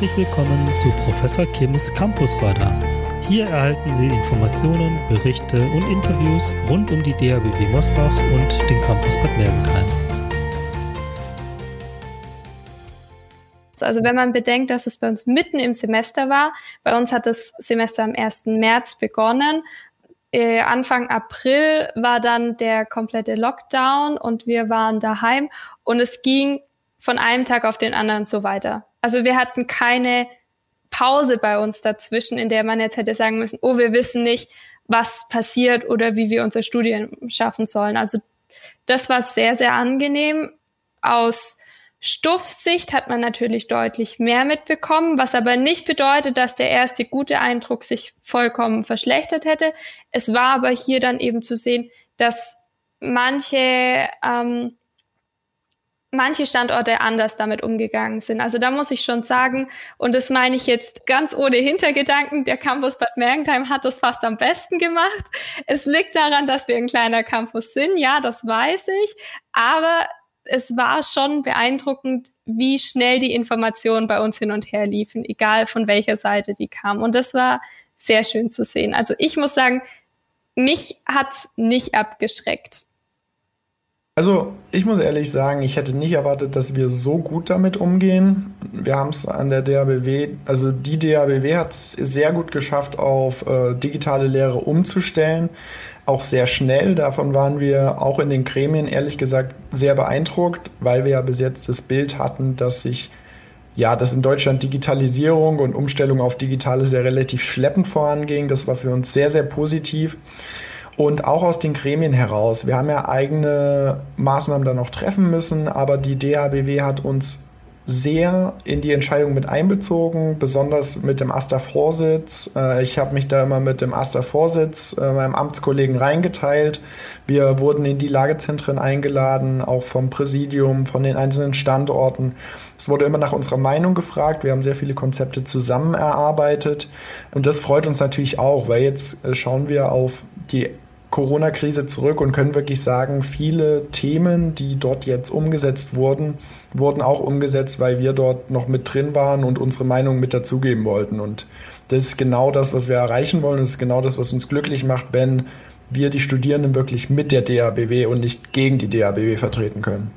herzlich willkommen zu Professor Kims Campusradar. Hier erhalten Sie Informationen, Berichte und Interviews rund um die DABW Mosbach und den Campus Bad Mergentheim. Also wenn man bedenkt, dass es bei uns mitten im Semester war, bei uns hat das Semester am 1. März begonnen. Äh, Anfang April war dann der komplette Lockdown und wir waren daheim und es ging von einem Tag auf den anderen so weiter. Also wir hatten keine Pause bei uns dazwischen, in der man jetzt hätte sagen müssen, oh, wir wissen nicht, was passiert oder wie wir unser Studium schaffen sollen. Also das war sehr, sehr angenehm. Aus Stuffsicht hat man natürlich deutlich mehr mitbekommen, was aber nicht bedeutet, dass der erste gute Eindruck sich vollkommen verschlechtert hätte. Es war aber hier dann eben zu sehen, dass manche ähm, manche Standorte anders damit umgegangen sind. Also da muss ich schon sagen, und das meine ich jetzt ganz ohne Hintergedanken, der Campus Bad Mergentheim hat das fast am besten gemacht. Es liegt daran, dass wir ein kleiner Campus sind, ja, das weiß ich, aber es war schon beeindruckend, wie schnell die Informationen bei uns hin und her liefen, egal von welcher Seite die kamen. Und das war sehr schön zu sehen. Also ich muss sagen, mich hat's nicht abgeschreckt. Also ich muss ehrlich sagen, ich hätte nicht erwartet, dass wir so gut damit umgehen. Wir haben es an der DABW, also die DABW hat es sehr gut geschafft, auf äh, digitale Lehre umzustellen. Auch sehr schnell. Davon waren wir auch in den Gremien ehrlich gesagt sehr beeindruckt, weil wir ja bis jetzt das Bild hatten, dass sich ja, dass in Deutschland Digitalisierung und Umstellung auf Digitales ja relativ schleppend voranging. Das war für uns sehr, sehr positiv. Und auch aus den Gremien heraus. Wir haben ja eigene Maßnahmen dann noch treffen müssen, aber die DHBW hat uns sehr in die Entscheidung mit einbezogen, besonders mit dem AStA-Vorsitz. Äh, ich habe mich da immer mit dem AStA-Vorsitz, äh, meinem Amtskollegen, reingeteilt. Wir wurden in die Lagezentren eingeladen, auch vom Präsidium, von den einzelnen Standorten. Es wurde immer nach unserer Meinung gefragt. Wir haben sehr viele Konzepte zusammen erarbeitet. Und das freut uns natürlich auch, weil jetzt äh, schauen wir auf die Corona-Krise zurück und können wirklich sagen, viele Themen, die dort jetzt umgesetzt wurden, wurden auch umgesetzt, weil wir dort noch mit drin waren und unsere Meinung mit dazugeben wollten. Und das ist genau das, was wir erreichen wollen. Das ist genau das, was uns glücklich macht, wenn wir die Studierenden wirklich mit der DABW und nicht gegen die DABW vertreten können.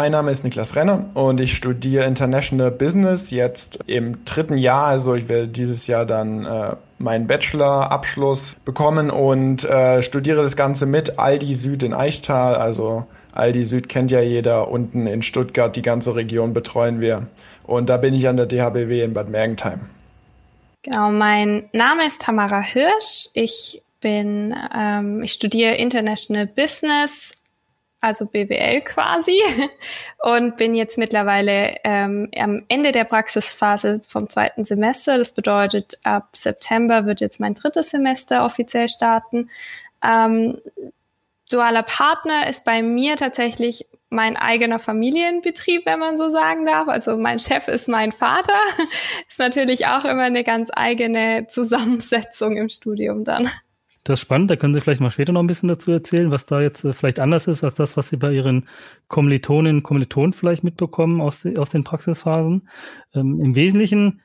Mein Name ist Niklas Renner und ich studiere International Business jetzt im dritten Jahr. Also ich werde dieses Jahr dann äh, meinen Bachelor-Abschluss bekommen und äh, studiere das Ganze mit Aldi Süd in Eichtal. Also Aldi Süd kennt ja jeder. Unten in Stuttgart, die ganze Region betreuen wir. Und da bin ich an der DHBW in Bad Mergentheim. Genau, mein Name ist Tamara Hirsch. Ich bin, ähm, ich studiere International Business also BWL quasi, und bin jetzt mittlerweile ähm, am Ende der Praxisphase vom zweiten Semester. Das bedeutet, ab September wird jetzt mein drittes Semester offiziell starten. Ähm, dualer Partner ist bei mir tatsächlich mein eigener Familienbetrieb, wenn man so sagen darf. Also mein Chef ist mein Vater. ist natürlich auch immer eine ganz eigene Zusammensetzung im Studium dann. Das ist spannend, da können Sie vielleicht mal später noch ein bisschen dazu erzählen, was da jetzt äh, vielleicht anders ist als das, was Sie bei Ihren Kommilitoninnen und Kommilitonen vielleicht mitbekommen aus, aus den Praxisphasen. Ähm, Im Wesentlichen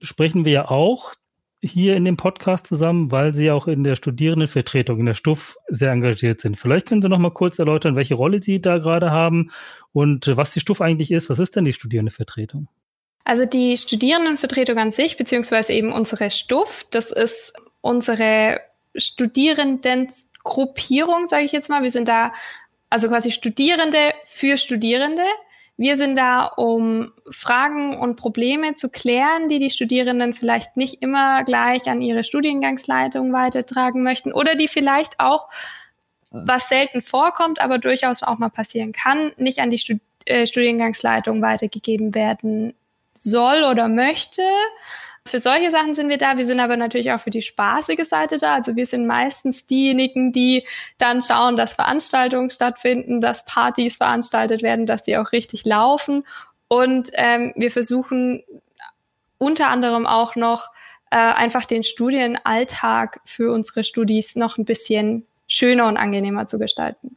sprechen wir ja auch hier in dem Podcast zusammen, weil Sie auch in der Studierendenvertretung, in der Stuff sehr engagiert sind. Vielleicht können Sie noch mal kurz erläutern, welche Rolle Sie da gerade haben und was die Stuff eigentlich ist. Was ist denn die Studierendenvertretung? Also die Studierendenvertretung an sich, beziehungsweise eben unsere Stuff, das ist unsere Studierendengruppierung, sage ich jetzt mal. Wir sind da also quasi Studierende für Studierende. Wir sind da, um Fragen und Probleme zu klären, die die Studierenden vielleicht nicht immer gleich an ihre Studiengangsleitung weitertragen möchten oder die vielleicht auch, was selten vorkommt, aber durchaus auch mal passieren kann, nicht an die äh, Studiengangsleitung weitergegeben werden soll oder möchte. Für solche Sachen sind wir da. Wir sind aber natürlich auch für die spaßige Seite da. Also wir sind meistens diejenigen, die dann schauen, dass Veranstaltungen stattfinden, dass Partys veranstaltet werden, dass die auch richtig laufen. Und ähm, wir versuchen unter anderem auch noch äh, einfach den Studienalltag für unsere Studis noch ein bisschen schöner und angenehmer zu gestalten.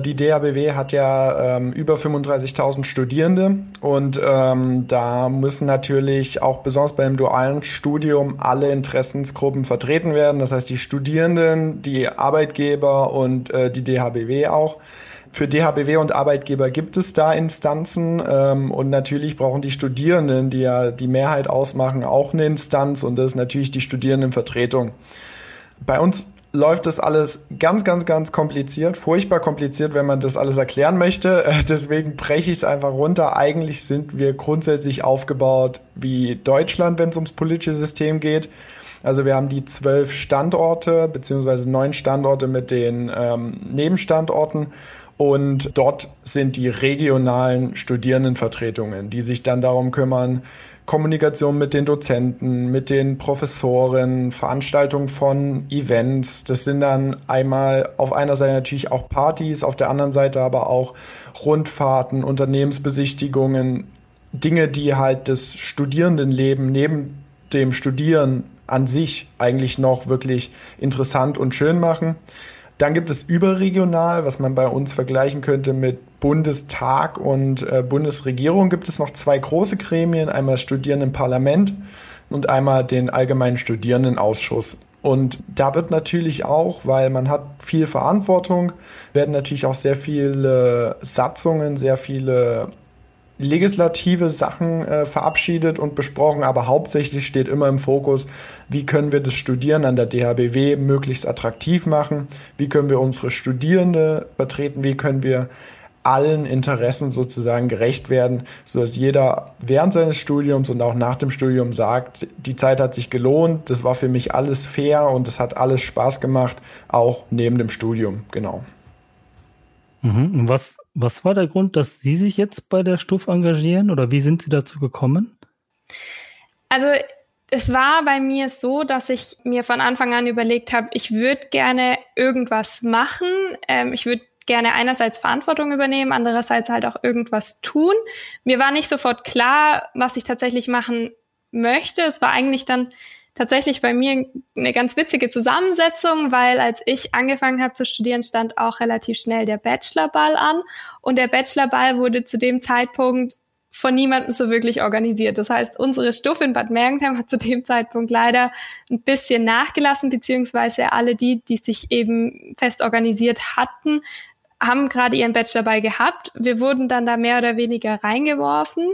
Die DHBW hat ja ähm, über 35.000 Studierende und ähm, da müssen natürlich auch besonders beim dualen Studium alle Interessensgruppen vertreten werden. Das heißt die Studierenden, die Arbeitgeber und äh, die DHBW auch. Für DHBW und Arbeitgeber gibt es da Instanzen ähm, und natürlich brauchen die Studierenden, die ja die Mehrheit ausmachen, auch eine Instanz und das ist natürlich die Studierendenvertretung. Bei uns läuft das alles ganz, ganz, ganz kompliziert, furchtbar kompliziert, wenn man das alles erklären möchte. Äh, deswegen breche ich es einfach runter. Eigentlich sind wir grundsätzlich aufgebaut wie Deutschland, wenn es ums politische System geht. Also wir haben die zwölf Standorte beziehungsweise neun Standorte mit den ähm, Nebenstandorten und dort sind die regionalen Studierendenvertretungen, die sich dann darum kümmern, Kommunikation mit den Dozenten, mit den Professoren, Veranstaltung von Events. Das sind dann einmal auf einer Seite natürlich auch Partys, auf der anderen Seite aber auch Rundfahrten, Unternehmensbesichtigungen, Dinge, die halt das Studierendenleben neben dem Studieren an sich eigentlich noch wirklich interessant und schön machen. Dann gibt es überregional, was man bei uns vergleichen könnte mit Bundestag und äh, Bundesregierung, gibt es noch zwei große Gremien, einmal Studierendenparlament und einmal den Allgemeinen Studierendenausschuss. Und da wird natürlich auch, weil man hat viel Verantwortung, werden natürlich auch sehr viele Satzungen, sehr viele legislative Sachen äh, verabschiedet und besprochen, aber hauptsächlich steht immer im Fokus, wie können wir das Studieren an der DHBW möglichst attraktiv machen, wie können wir unsere Studierende vertreten, wie können wir allen Interessen sozusagen gerecht werden, sodass jeder während seines Studiums und auch nach dem Studium sagt, die Zeit hat sich gelohnt, das war für mich alles fair und es hat alles Spaß gemacht, auch neben dem Studium, genau. Mhm. Und was, was war der Grund, dass Sie sich jetzt bei der Stuff engagieren oder wie sind Sie dazu gekommen? Also es war bei mir so, dass ich mir von Anfang an überlegt habe, ich würde gerne irgendwas machen. Ähm, ich würde gerne einerseits Verantwortung übernehmen, andererseits halt auch irgendwas tun. Mir war nicht sofort klar, was ich tatsächlich machen möchte. Es war eigentlich dann tatsächlich bei mir eine ganz witzige Zusammensetzung, weil als ich angefangen habe zu studieren, stand auch relativ schnell der Bachelorball an. Und der Bachelorball wurde zu dem Zeitpunkt von niemandem so wirklich organisiert. Das heißt, unsere Stufe in Bad Mergentheim hat zu dem Zeitpunkt leider ein bisschen nachgelassen, beziehungsweise alle die, die sich eben fest organisiert hatten, haben gerade ihren Bachelorball gehabt. Wir wurden dann da mehr oder weniger reingeworfen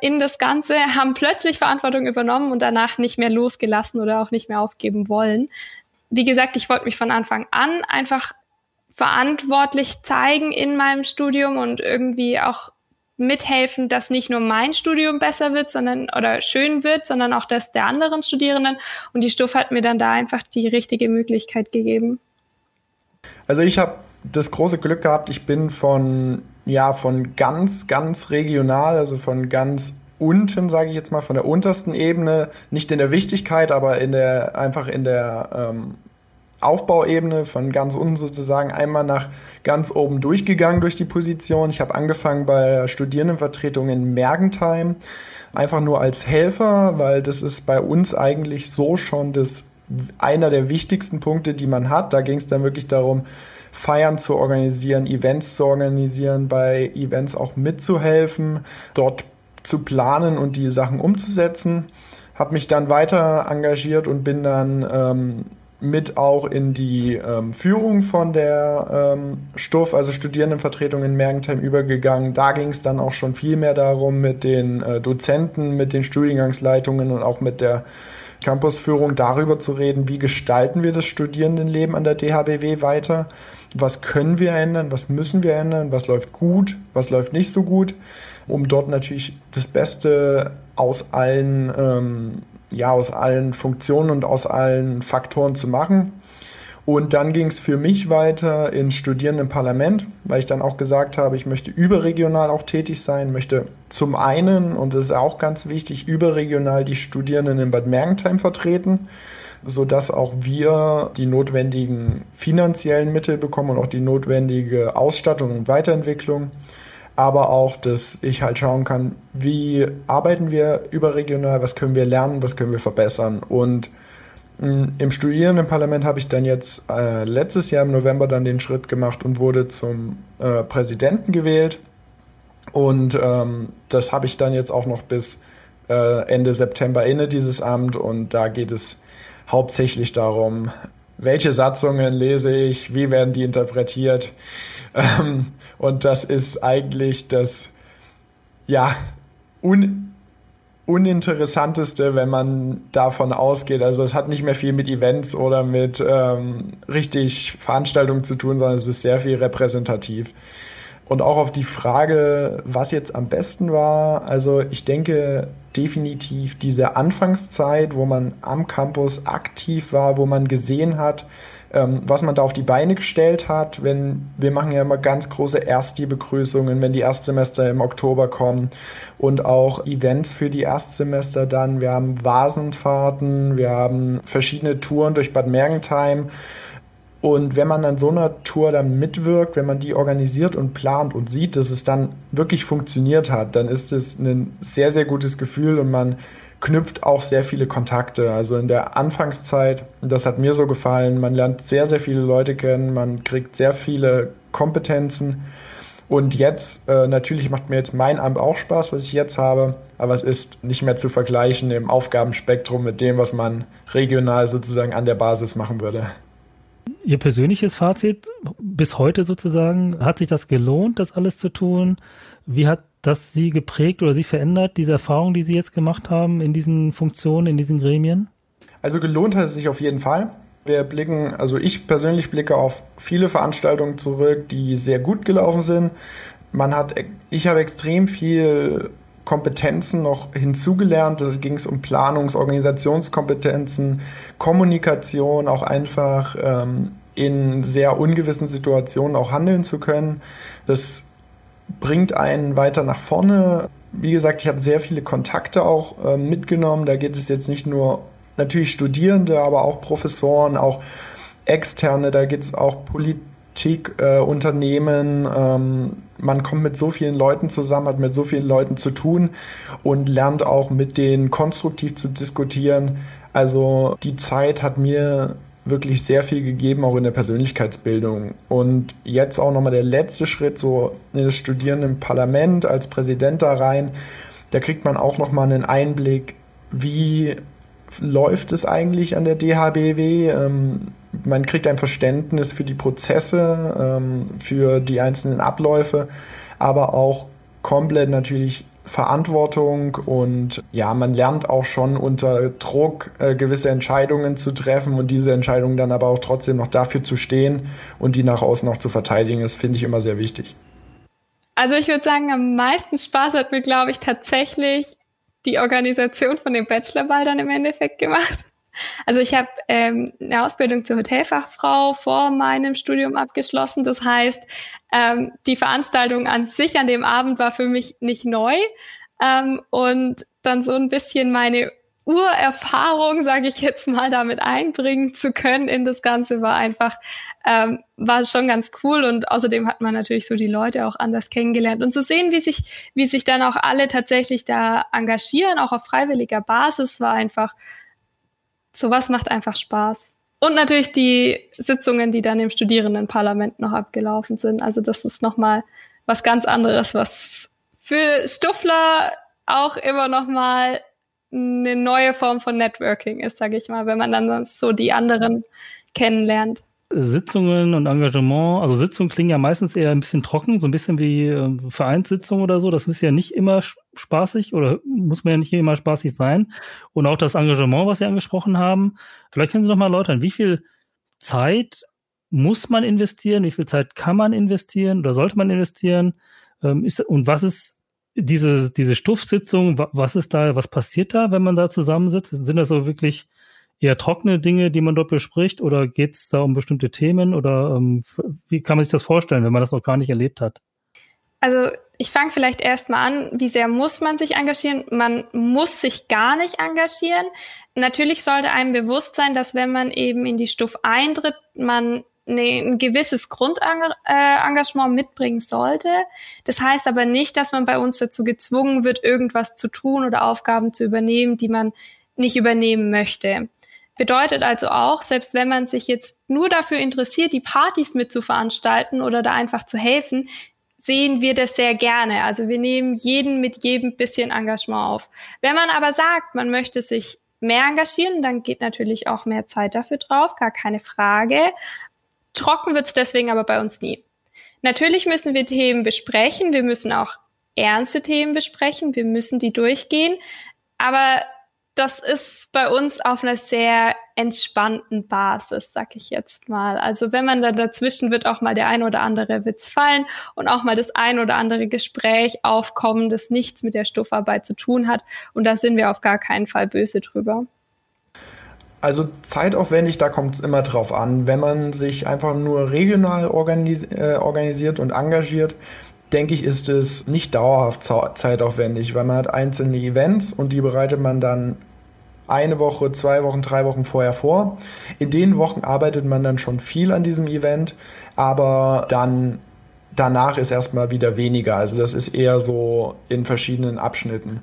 in das Ganze, haben plötzlich Verantwortung übernommen und danach nicht mehr losgelassen oder auch nicht mehr aufgeben wollen. Wie gesagt, ich wollte mich von Anfang an einfach verantwortlich zeigen in meinem Studium und irgendwie auch mithelfen, dass nicht nur mein Studium besser wird, sondern oder schön wird, sondern auch das der anderen Studierenden. Und die Stuff hat mir dann da einfach die richtige Möglichkeit gegeben. Also ich habe das große Glück gehabt, ich bin von ja von ganz, ganz regional, also von ganz unten, sage ich jetzt mal, von der untersten Ebene, nicht in der Wichtigkeit, aber in der einfach in der ähm, Aufbauebene von ganz unten sozusagen einmal nach ganz oben durchgegangen durch die Position. Ich habe angefangen bei Studierendenvertretung in Mergentheim, einfach nur als Helfer, weil das ist bei uns eigentlich so schon das einer der wichtigsten Punkte, die man hat. Da ging es dann wirklich darum, Feiern zu organisieren, Events zu organisieren, bei Events auch mitzuhelfen, dort zu planen und die Sachen umzusetzen. Habe mich dann weiter engagiert und bin dann ähm, mit auch in die ähm, Führung von der ähm, Stuff, also Studierendenvertretung in Mergentheim übergegangen. Da ging es dann auch schon viel mehr darum, mit den äh, Dozenten, mit den Studiengangsleitungen und auch mit der Campusführung darüber zu reden, wie gestalten wir das Studierendenleben an der DHBW weiter, was können wir ändern, was müssen wir ändern, was läuft gut, was läuft nicht so gut, um dort natürlich das Beste aus allen, ähm, ja, aus allen Funktionen und aus allen Faktoren zu machen. Und dann ging es für mich weiter ins Studierendenparlament, weil ich dann auch gesagt habe, ich möchte überregional auch tätig sein, möchte zum einen, und das ist auch ganz wichtig, überregional die Studierenden in Bad Mergentheim vertreten, sodass auch wir die notwendigen finanziellen Mittel bekommen und auch die notwendige Ausstattung und Weiterentwicklung. Aber auch, dass ich halt schauen kann, wie arbeiten wir überregional, was können wir lernen, was können wir verbessern. Und Im Studierendenparlament habe ich dann jetzt äh, letztes Jahr im November dann den Schritt gemacht und wurde zum äh, Präsidenten gewählt. Und ähm, das habe ich dann jetzt auch noch bis äh, Ende September inne, dieses Amt. Und da geht es hauptsächlich darum, welche Satzungen lese ich, wie werden die interpretiert. Ähm, und das ist eigentlich das, ja, un uninteressanteste, wenn man davon ausgeht. Also es hat nicht mehr viel mit Events oder mit ähm, richtig Veranstaltungen zu tun, sondern es ist sehr viel repräsentativ. Und auch auf die Frage, was jetzt am besten war, also ich denke definitiv diese Anfangszeit, wo man am Campus aktiv war, wo man gesehen hat, ähm, was man da auf die Beine gestellt hat. Wenn wir machen ja immer ganz große Erstbegrüßungen, wenn die Erstsemester im Oktober kommen und auch Events für die Erstsemester dann. Wir haben Vasenfahrten, wir haben verschiedene Touren durch Bad Mergentheim. Und wenn man an so einer Tour dann mitwirkt, wenn man die organisiert und plant und sieht, dass es dann wirklich funktioniert hat, dann ist es ein sehr, sehr gutes Gefühl und man knüpft auch sehr viele Kontakte. Also in der Anfangszeit, das hat mir so gefallen, man lernt sehr, sehr viele Leute kennen, man kriegt sehr viele Kompetenzen. Und jetzt, äh, natürlich macht mir jetzt mein Amt auch Spaß, was ich jetzt habe, aber es ist nicht mehr zu vergleichen im Aufgabenspektrum mit dem, was man regional sozusagen an der Basis machen würde. Ihr persönliches Fazit bis heute sozusagen, hat sich das gelohnt, das alles zu tun? Wie hat das Sie geprägt oder Sie verändert, diese Erfahrung, die Sie jetzt gemacht haben in diesen Funktionen, in diesen Gremien? Also gelohnt hat es sich auf jeden Fall. Wir blicken, also ich persönlich blicke auf viele Veranstaltungen zurück, die sehr gut gelaufen sind. Man hat, ich habe extrem viel Kompetenzen noch hinzugelernt. Da ging es um Planungs-, Organisationskompetenzen, Kommunikation, auch einfach ähm, in sehr ungewissen Situationen auch handeln zu können. Das bringt einen weiter nach vorne. Wie gesagt, ich habe sehr viele Kontakte auch äh, mitgenommen. Da geht es jetzt nicht nur natürlich Studierende, aber auch Professoren, auch Externe. Da geht es auch Politik, äh, Unternehmen. Ähm, man kommt mit so vielen Leuten zusammen, hat mit so vielen Leuten zu tun und lernt auch mit denen konstruktiv zu diskutieren. Also die Zeit hat mir wirklich sehr viel gegeben, auch in der Persönlichkeitsbildung. Und jetzt auch nochmal der letzte Schritt, so in das Studieren im Parlament als Präsident da rein. Da kriegt man auch nochmal einen Einblick, wie läuft es eigentlich an der DHBW. Ähm, man kriegt ein Verständnis für die Prozesse, ähm, für die einzelnen Abläufe, aber auch komplett natürlich Verantwortung und ja, man lernt auch schon unter Druck äh, gewisse Entscheidungen zu treffen und diese Entscheidungen dann aber auch trotzdem noch dafür zu stehen und die nach außen noch zu verteidigen, das finde ich immer sehr wichtig. Also ich würde sagen, am meisten Spaß hat mir, glaube ich, tatsächlich die Organisation von dem Bachelorball dann im Endeffekt gemacht. Also ich habe ähm, eine Ausbildung zur Hotelfachfrau vor meinem Studium abgeschlossen. Das heißt, ähm, die Veranstaltung an sich an dem Abend war für mich nicht neu. Ähm, und dann so ein bisschen meine Urerfahrung, sage ich jetzt mal, damit einbringen zu können in das Ganze, war einfach, ähm, war schon ganz cool und außerdem hat man natürlich so die Leute auch anders kennengelernt und zu sehen, wie sich, wie sich dann auch alle tatsächlich da engagieren, auch auf freiwilliger Basis, war einfach sowas macht einfach Spaß. Und natürlich die Sitzungen, die dann im Studierendenparlament noch abgelaufen sind. Also das ist nochmal was ganz anderes, was für Stuffler auch immer nochmal eine neue Form von Networking ist, sage ich mal, wenn man dann so die anderen kennenlernt. Sitzungen und Engagement, also Sitzungen klingen ja meistens eher ein bisschen trocken, so ein bisschen wie äh, Vereinssitzungen oder so. Das ist ja nicht immer spaßig oder muss man ja nicht immer spaßig sein. Und auch das Engagement, was Sie angesprochen haben. Vielleicht können Sie noch mal erläutern, wie viel Zeit muss man investieren? Wie viel Zeit kann man investieren oder sollte man investieren? Ähm, und was ist diese, diese Stuffsitzung? Was ist da, was passiert da, wenn man da zusammensitzt? Sind das so wirklich eher trockene Dinge, die man dort bespricht, oder geht es da um bestimmte Themen oder ähm, wie kann man sich das vorstellen, wenn man das noch gar nicht erlebt hat? Also ich fange vielleicht erstmal an, wie sehr muss man sich engagieren? Man muss sich gar nicht engagieren. Natürlich sollte einem bewusst sein, dass wenn man eben in die Stufe eintritt, man ein gewisses Grundengagement mitbringen sollte. Das heißt aber nicht, dass man bei uns dazu gezwungen wird, irgendwas zu tun oder Aufgaben zu übernehmen, die man nicht übernehmen möchte. Bedeutet also auch, selbst wenn man sich jetzt nur dafür interessiert, die Partys mit zu veranstalten oder da einfach zu helfen, sehen wir das sehr gerne. Also wir nehmen jeden mit jedem bisschen Engagement auf. Wenn man aber sagt, man möchte sich mehr engagieren, dann geht natürlich auch mehr Zeit dafür drauf, gar keine Frage. Trocken wird es deswegen aber bei uns nie. Natürlich müssen wir Themen besprechen, wir müssen auch ernste Themen besprechen, wir müssen die durchgehen, aber das ist bei uns auf einer sehr entspannten Basis, sag ich jetzt mal. Also wenn man dann dazwischen wird auch mal der ein oder andere Witz fallen und auch mal das ein oder andere Gespräch aufkommen, das nichts mit der Stoffarbeit zu tun hat. Und da sind wir auf gar keinen Fall böse drüber. Also zeitaufwendig, da kommt es immer drauf an. Wenn man sich einfach nur regional organis äh, organisiert und engagiert, denke ich, ist es nicht dauerhaft zeitaufwendig, weil man hat einzelne Events und die bereitet man dann eine Woche, zwei Wochen, drei Wochen vorher vor. In den Wochen arbeitet man dann schon viel an diesem Event, aber dann danach ist erstmal wieder weniger. Also das ist eher so in verschiedenen Abschnitten.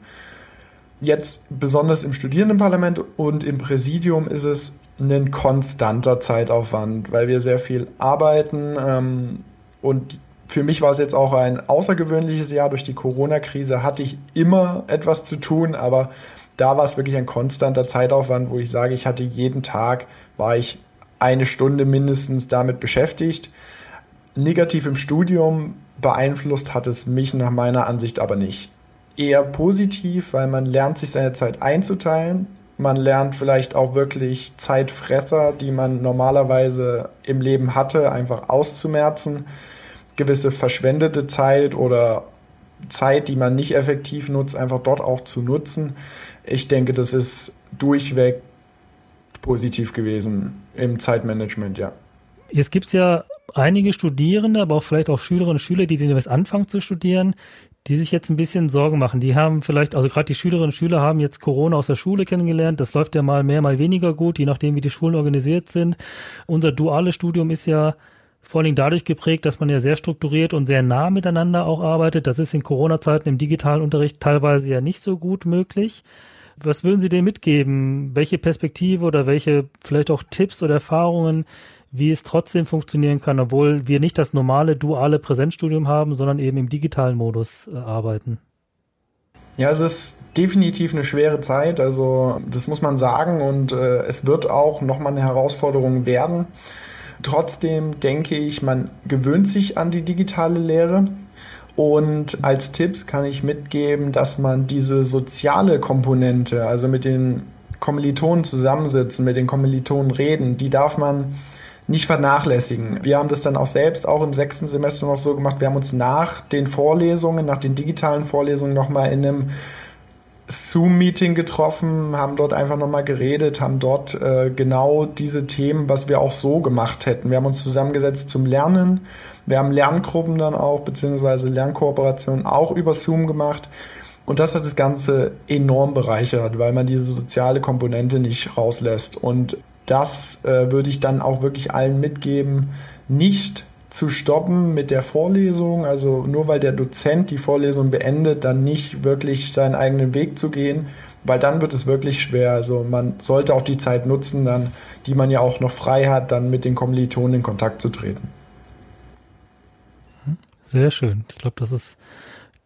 Jetzt besonders im Studierendenparlament und im Präsidium ist es ein konstanter Zeitaufwand, weil wir sehr viel arbeiten ähm, und für mich war es jetzt auch ein außergewöhnliches Jahr. Durch die Corona-Krise hatte ich immer etwas zu tun, aber da war es wirklich ein konstanter Zeitaufwand, wo ich sage, ich hatte jeden Tag, war ich eine Stunde mindestens damit beschäftigt. Negativ im Studium beeinflusst hat es mich nach meiner Ansicht aber nicht. Eher positiv, weil man lernt sich seine Zeit einzuteilen. Man lernt vielleicht auch wirklich Zeitfresser, die man normalerweise im Leben hatte, einfach auszumerzen. Gewisse verschwendete Zeit oder Zeit, die man nicht effektiv nutzt, einfach dort auch zu nutzen ich denke, das ist durchweg positiv gewesen im Zeitmanagement, ja. Jetzt gibt es ja einige Studierende, aber auch vielleicht auch Schülerinnen und Schüler, die demnächst anfangen zu studieren, die sich jetzt ein bisschen Sorgen machen. Die haben vielleicht, also gerade die Schülerinnen und Schüler haben jetzt Corona aus der Schule kennengelernt. Das läuft ja mal mehr, mal weniger gut, je nachdem, wie die Schulen organisiert sind. Unser duales Studium ist ja vor Dingen dadurch geprägt, dass man ja sehr strukturiert und sehr nah miteinander auch arbeitet. Das ist in Corona-Zeiten im digitalen Unterricht teilweise ja nicht so gut möglich. Was würden Sie denen mitgeben? Welche Perspektive oder welche vielleicht auch Tipps oder Erfahrungen, wie es trotzdem funktionieren kann, obwohl wir nicht das normale duale Präsenzstudium haben, sondern eben im digitalen Modus äh, arbeiten? Ja, es ist definitiv eine schwere Zeit, also das muss man sagen und äh, es wird auch nochmal eine Herausforderung werden. Trotzdem denke ich, man gewöhnt sich an die digitale Lehre. Und als Tipps kann ich mitgeben, dass man diese soziale Komponente, also mit den Kommilitonen zusammensitzen, mit den Kommilitonen reden, die darf man nicht vernachlässigen. Wir haben das dann auch selbst auch im sechsten Semester noch so gemacht. Wir haben uns nach den Vorlesungen, nach den digitalen Vorlesungen nochmal in einem Zoom-Meeting getroffen, haben dort einfach nochmal geredet, haben dort äh, genau diese Themen, was wir auch so gemacht hätten. Wir haben uns zusammengesetzt zum Lernen, wir haben Lerngruppen dann auch, beziehungsweise Lernkooperationen auch über Zoom gemacht. Und das hat das Ganze enorm bereichert, weil man diese soziale Komponente nicht rauslässt. Und das äh, würde ich dann auch wirklich allen mitgeben, nicht zu stoppen mit der Vorlesung. Also nur weil der Dozent die Vorlesung beendet, dann nicht wirklich seinen eigenen Weg zu gehen, weil dann wird es wirklich schwer. Also man sollte auch die Zeit nutzen, dann, die man ja auch noch frei hat, dann mit den Kommilitonen in Kontakt zu treten. Sehr schön. Ich glaube, das ist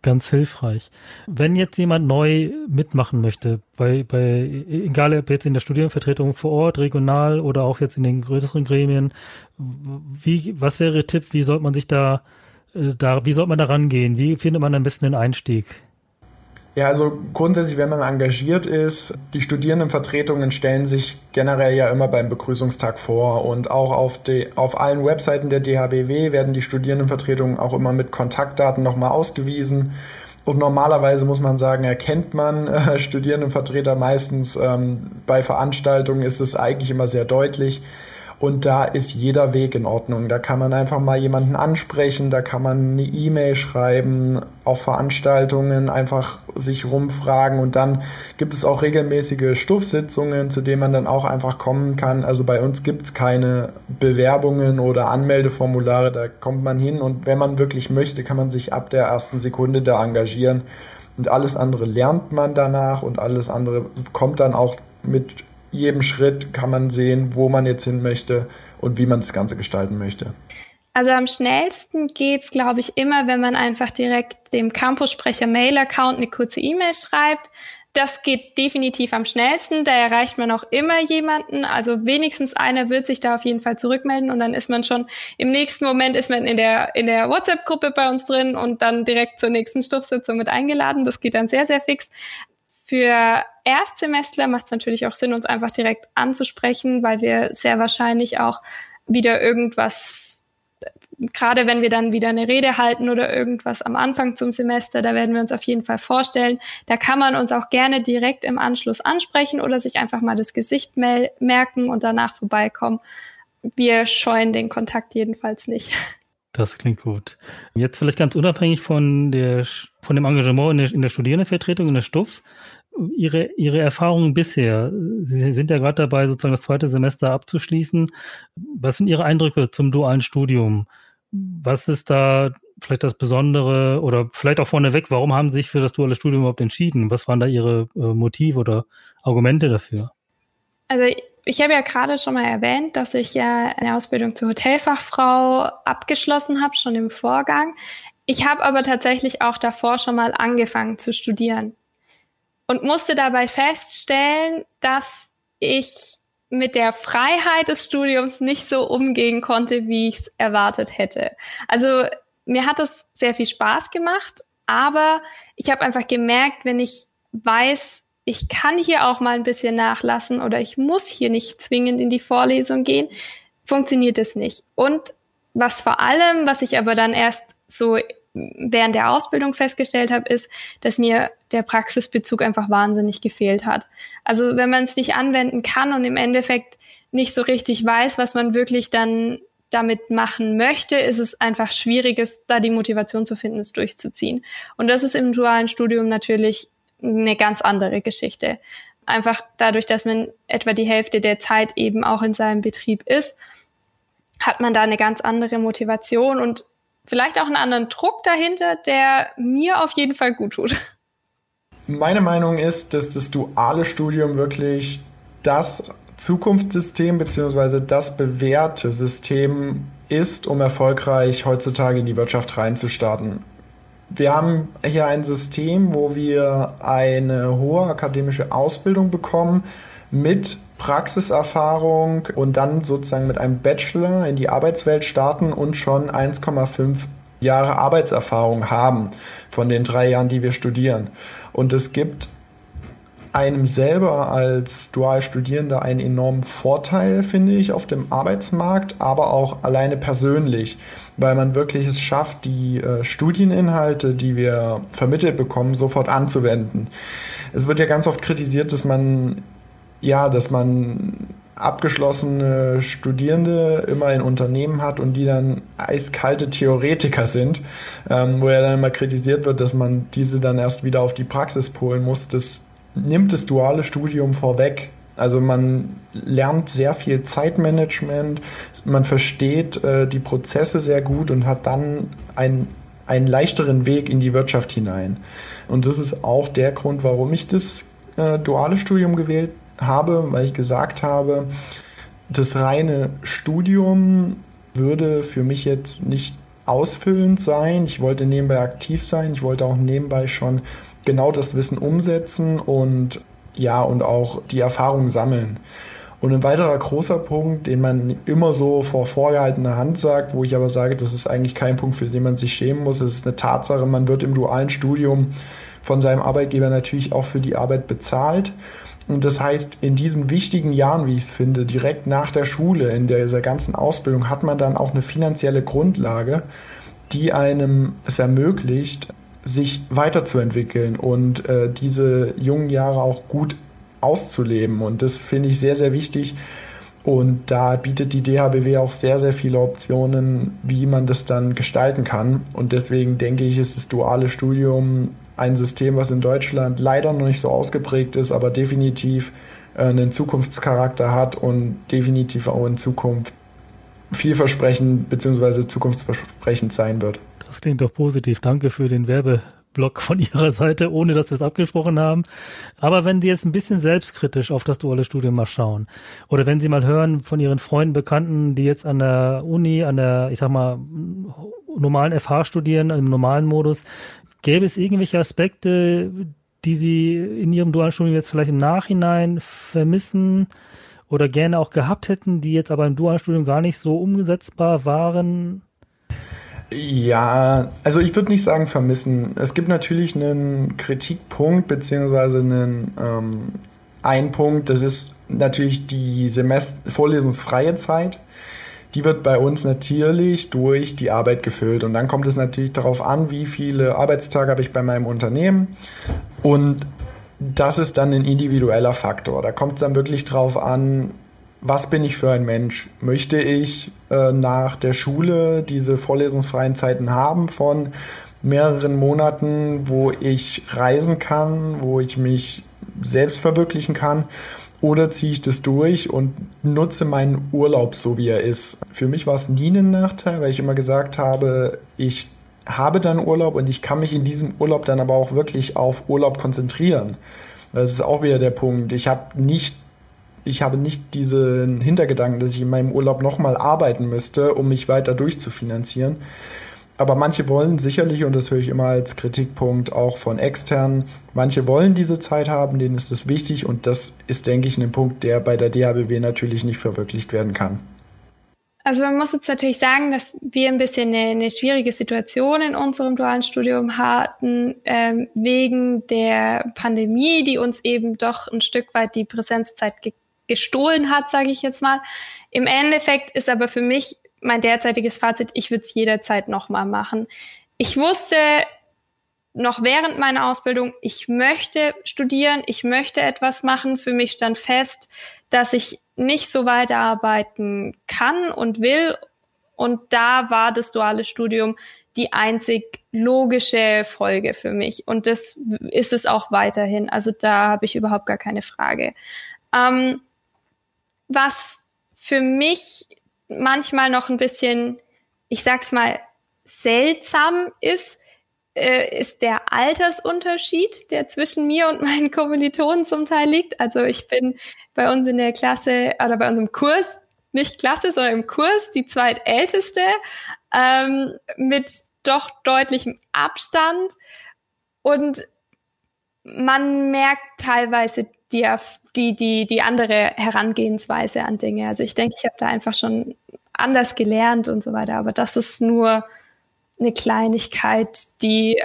ganz hilfreich. Wenn jetzt jemand neu mitmachen möchte, bei, bei, egal ob jetzt in der Studienvertretung vor Ort, regional oder auch jetzt in den größeren Gremien, wie, was wäre Ihr Tipp? Wie sollte man sich da, äh, da, wie sollte man da rangehen? Wie findet man am besten den Einstieg? Ja, also grundsätzlich, wenn man engagiert ist, die Studierendenvertretungen stellen sich generell ja immer beim Begrüßungstag vor und auch auf, die, auf allen Webseiten der DHBW werden die Studierendenvertretungen auch immer mit Kontaktdaten nochmal ausgewiesen. Und normalerweise muss man sagen, erkennt man äh, Studierendenvertreter meistens ähm, bei Veranstaltungen ist es eigentlich immer sehr deutlich. Und da ist jeder Weg in Ordnung. Da kann man einfach mal jemanden ansprechen, da kann man eine E-Mail schreiben, auf Veranstaltungen einfach sich rumfragen und dann gibt es auch regelmäßige Stuffsitzungen, zu denen man dann auch einfach kommen kann. Also bei uns gibt es keine Bewerbungen oder Anmeldeformulare, da kommt man hin und wenn man wirklich möchte, kann man sich ab der ersten Sekunde da engagieren und alles andere lernt man danach und alles andere kommt dann auch mit jedem Schritt kann man sehen, wo man jetzt hin möchte und wie man das Ganze gestalten möchte. Also am schnellsten geht's, glaube ich, immer, wenn man einfach direkt dem Campus-Sprecher Mail-Account eine kurze E-Mail schreibt. Das geht definitiv am schnellsten. Da erreicht man auch immer jemanden. Also wenigstens einer wird sich da auf jeden Fall zurückmelden und dann ist man schon im nächsten Moment ist man in der, in der WhatsApp-Gruppe bei uns drin und dann direkt zur nächsten Stoffsitzung mit eingeladen. Das geht dann sehr, sehr fix. Für Erstsemestler macht es natürlich auch Sinn, uns einfach direkt anzusprechen, weil wir sehr wahrscheinlich auch wieder irgendwas gerade wenn wir dann wieder eine Rede halten oder irgendwas am Anfang zum Semester, da werden wir uns auf jeden Fall vorstellen. Da kann man uns auch gerne direkt im Anschluss ansprechen oder sich einfach mal das Gesicht merken und danach vorbeikommen. Wir scheuen den Kontakt jedenfalls nicht. Das klingt gut. Jetzt vielleicht ganz unabhängig von der, von dem Engagement in der, in der Studierendenvertretung in der Stuff. Ihre, Ihre Erfahrungen bisher? Sie sind ja gerade dabei, sozusagen das zweite Semester abzuschließen. Was sind Ihre Eindrücke zum dualen Studium? Was ist da vielleicht das Besondere oder vielleicht auch vorneweg, warum haben Sie sich für das duale Studium überhaupt entschieden? Was waren da Ihre äh, Motive oder Argumente dafür? Also ich habe ja gerade schon mal erwähnt, dass ich ja eine Ausbildung zur Hotelfachfrau abgeschlossen habe, schon im Vorgang. Ich habe aber tatsächlich auch davor schon mal angefangen zu studieren und musste dabei feststellen, dass ich mit der Freiheit des Studiums nicht so umgehen konnte, wie ich es erwartet hätte. Also mir hat es sehr viel Spaß gemacht, aber ich habe einfach gemerkt, wenn ich weiß, ich kann hier auch mal ein bisschen nachlassen oder ich muss hier nicht zwingend in die Vorlesung gehen, funktioniert es nicht. Und was vor allem, was ich aber dann erst so während der Ausbildung festgestellt habe, ist, dass mir der Praxisbezug einfach wahnsinnig gefehlt hat. Also wenn man es nicht anwenden kann und im Endeffekt nicht so richtig weiß, was man wirklich dann damit machen möchte, ist es einfach schwierig, da die Motivation zu finden, es durchzuziehen. Und das ist im dualen Studium natürlich eine ganz andere Geschichte. Einfach dadurch, dass man etwa die Hälfte der Zeit eben auch in seinem Betrieb ist, hat man da eine ganz andere Motivation und vielleicht auch einen anderen Druck dahinter, der mir auf jeden Fall gut tut. Meine Meinung ist, dass das duale Studium wirklich das Zukunftssystem bzw. das bewährte System ist, um erfolgreich heutzutage in die Wirtschaft reinzustarten. Wir haben hier ein System, wo wir eine hohe akademische Ausbildung bekommen mit Praxiserfahrung und dann sozusagen mit einem Bachelor in die Arbeitswelt starten und schon 1,5 Jahre Arbeitserfahrung haben von den drei Jahren, die wir studieren. Und es gibt einem selber als Dualstudierender einen enormen Vorteil, finde ich, auf dem Arbeitsmarkt, aber auch alleine persönlich, weil man wirklich es schafft, die äh, Studieninhalte, die wir vermittelt bekommen, sofort anzuwenden. Es wird ja ganz oft kritisiert, dass man ja, dass man abgeschlossene Studierende immer in Unternehmen hat und die dann eiskalte Theoretiker sind, ähm, wo ja dann immer kritisiert wird, dass man diese dann erst wieder auf die Praxis polen muss. Das nimmt das duale Studium vorweg. Also man lernt sehr viel Zeitmanagement, man versteht äh, die Prozesse sehr gut und hat dann ein, einen leichteren Weg in die Wirtschaft hinein. Und das ist auch der Grund, warum ich das äh, duale Studium gewählt habe, weil ich gesagt habe, das reine Studium würde für mich jetzt nicht ausfüllend sein. Ich wollte nebenbei aktiv sein. Ich wollte auch nebenbei schon genau das Wissen umsetzen und ja, und auch die Erfahrung sammeln. Und ein weiterer großer Punkt, den man immer so vor vorgehaltener Hand sagt, wo ich aber sage, das ist eigentlich kein Punkt, für den man sich schämen muss, ist eine Tatsache, man wird im dualen Studium von seinem Arbeitgeber natürlich auch für die Arbeit bezahlt. Und das heißt, in diesen wichtigen Jahren, wie ich es finde, direkt nach der Schule, in dieser ganzen Ausbildung, hat man dann auch eine finanzielle Grundlage, die einem es ermöglicht, sich weiterzuentwickeln und äh, diese jungen Jahre auch gut auszuleben. Und das finde ich sehr, sehr wichtig. Und da bietet die DHBW auch sehr, sehr viele Optionen, wie man das dann gestalten kann. Und deswegen denke ich, ist das duale Studium ein System, was in Deutschland leider noch nicht so ausgeprägt ist, aber definitiv äh, einen Zukunftscharakter hat und definitiv auch in Zukunft vielversprechend bzw. zukunftsversprechend sein wird. Das klingt doch positiv. Danke für den Werbe Werbeblock von Ihrer Seite, ohne dass wir es abgesprochen haben. Aber wenn Sie jetzt ein bisschen selbstkritisch auf das duale Studium mal schauen oder wenn Sie mal hören von Ihren Freunden, Bekannten, die jetzt an der Uni, an der, ich sag mal, normalen FH studieren, im normalen Modus, gäbe es irgendwelche Aspekte, die Sie in Ihrem dualen Studium jetzt vielleicht im Nachhinein vermissen? oder gerne auch gehabt hätten, die jetzt aber im dualen Studium gar nicht so umgesetzbar waren? Ja, also ich würde nicht sagen vermissen. Es gibt natürlich einen Kritikpunkt beziehungsweise einen ähm, ein Punkt, das ist natürlich die Semester vorlesungsfreie Zeit. Die wird bei uns natürlich durch die Arbeit gefüllt. Und dann kommt es natürlich darauf an, wie viele Arbeitstage habe ich bei meinem Unternehmen. Und das ist dann ein individueller Faktor. Da kommt es dann wirklich drauf an, was bin ich für ein Mensch? Möchte ich äh, nach der Schule diese vorlesungsfreien Zeiten haben von mehreren Monaten, wo ich reisen kann, wo ich mich selbst verwirklichen kann? Oder ziehe ich das durch und nutze meinen Urlaub so, wie er ist? Für mich war es nie ein Nachteil, weil ich immer gesagt habe, ich habe dann Urlaub und ich kann mich in diesem Urlaub dann aber auch wirklich auf Urlaub konzentrieren. Das ist auch wieder der Punkt. Ich habe nicht ich habe nicht diesen Hintergedanken, dass ich in meinem Urlaub nochmal arbeiten müsste, um mich weiter durchzufinanzieren. Aber manche wollen sicherlich, und das höre ich immer als Kritikpunkt auch von externen, manche wollen diese Zeit haben, denen ist das wichtig und das ist, denke ich, ein Punkt, der bei der DHBW natürlich nicht verwirklicht werden kann. Also man muss jetzt natürlich sagen, dass wir ein bisschen eine, eine schwierige Situation in unserem dualen Studium hatten, ähm, wegen der Pandemie, die uns eben doch ein Stück weit die Präsenzzeit ge gestohlen hat, sage ich jetzt mal. Im Endeffekt ist aber für mich mein derzeitiges Fazit, ich würde es jederzeit nochmal machen. Ich wusste noch während meiner Ausbildung, ich möchte studieren, ich möchte etwas machen. Für mich stand fest, dass ich nicht so weiterarbeiten kann und will. Und da war das duale Studium die einzig logische Folge für mich. Und das ist es auch weiterhin. Also da habe ich überhaupt gar keine Frage. Ähm, was für mich manchmal noch ein bisschen, ich sag's mal, seltsam ist, äh, ist der Altersunterschied, der zwischen mir und meinen Kommilitonen zum Teil liegt. Also ich bin bei uns in der Klasse oder bei uns im Kurs, nicht Klasse, sondern im Kurs, die zweitälteste, ähm, mit doch deutlichem Abstand. Und man merkt teilweise die, die, die, die andere Herangehensweise an Dinge. Also ich denke, ich habe da einfach schon anders gelernt und so weiter. Aber das ist nur eine Kleinigkeit, die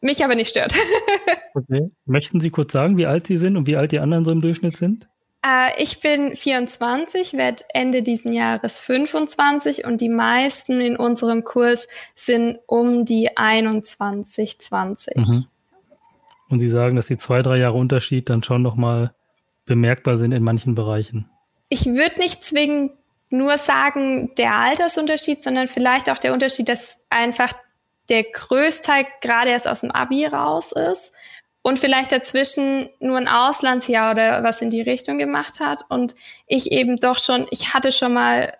mich aber nicht stört. okay. Möchten Sie kurz sagen, wie alt Sie sind und wie alt die anderen so im Durchschnitt sind? Äh, ich bin 24, werde Ende diesen Jahres 25 und die meisten in unserem Kurs sind um die 21, 20. Mhm. Und Sie sagen, dass die zwei, drei Jahre Unterschied dann schon nochmal bemerkbar sind in manchen Bereichen. Ich würde nicht zwingend nur sagen, der Altersunterschied, sondern vielleicht auch der Unterschied, dass einfach der Größteil gerade erst aus dem Abi raus ist und vielleicht dazwischen nur ein Auslandsjahr oder was in die Richtung gemacht hat und ich eben doch schon, ich hatte schon mal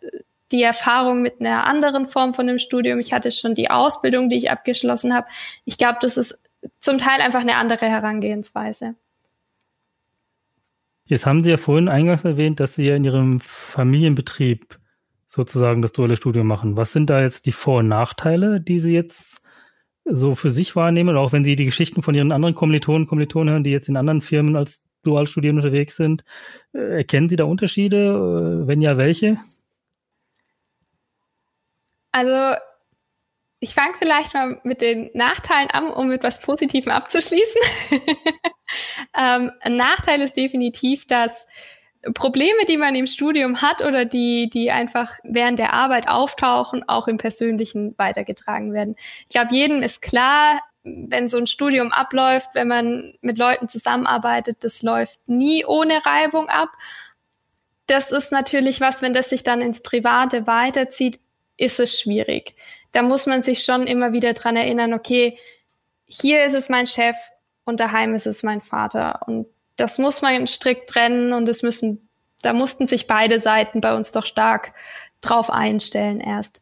die Erfahrung mit einer anderen Form von dem Studium, ich hatte schon die Ausbildung, die ich abgeschlossen habe. Ich glaube, das ist zum Teil einfach eine andere Herangehensweise. Jetzt haben Sie ja vorhin eingangs erwähnt, dass Sie ja in Ihrem Familienbetrieb sozusagen das duale Studium machen. Was sind da jetzt die Vor- und Nachteile, die Sie jetzt so für sich wahrnehmen? Oder auch wenn Sie die Geschichten von Ihren anderen Kommilitonen, Kommilitonen hören, die jetzt in anderen Firmen als Dualstudierende unterwegs sind, äh, erkennen Sie da Unterschiede? Äh, wenn ja, welche? Also ich fange vielleicht mal mit den Nachteilen an, um mit was Positivem abzuschließen. ähm, ein Nachteil ist definitiv, dass Probleme, die man im Studium hat oder die, die einfach während der Arbeit auftauchen, auch im Persönlichen weitergetragen werden. Ich glaube, jedem ist klar, wenn so ein Studium abläuft, wenn man mit Leuten zusammenarbeitet, das läuft nie ohne Reibung ab. Das ist natürlich was, wenn das sich dann ins Private weiterzieht, ist es schwierig da muss man sich schon immer wieder dran erinnern, okay, hier ist es mein Chef und daheim ist es mein Vater. Und das muss man strikt trennen und es müssen, da mussten sich beide Seiten bei uns doch stark drauf einstellen erst.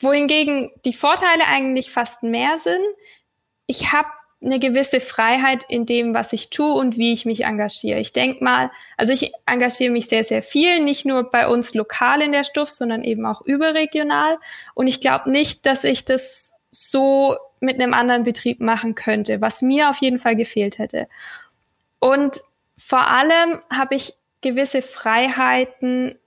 Wohingegen die Vorteile eigentlich fast mehr sind, ich habe eine gewisse Freiheit in dem, was ich tue und wie ich mich engagiere. Ich denke mal, also ich engagiere mich sehr, sehr viel, nicht nur bei uns lokal in der Stuff, sondern eben auch überregional. Und ich glaube nicht, dass ich das so mit einem anderen Betrieb machen könnte, was mir auf jeden Fall gefehlt hätte. Und vor allem habe ich gewisse Freiheiten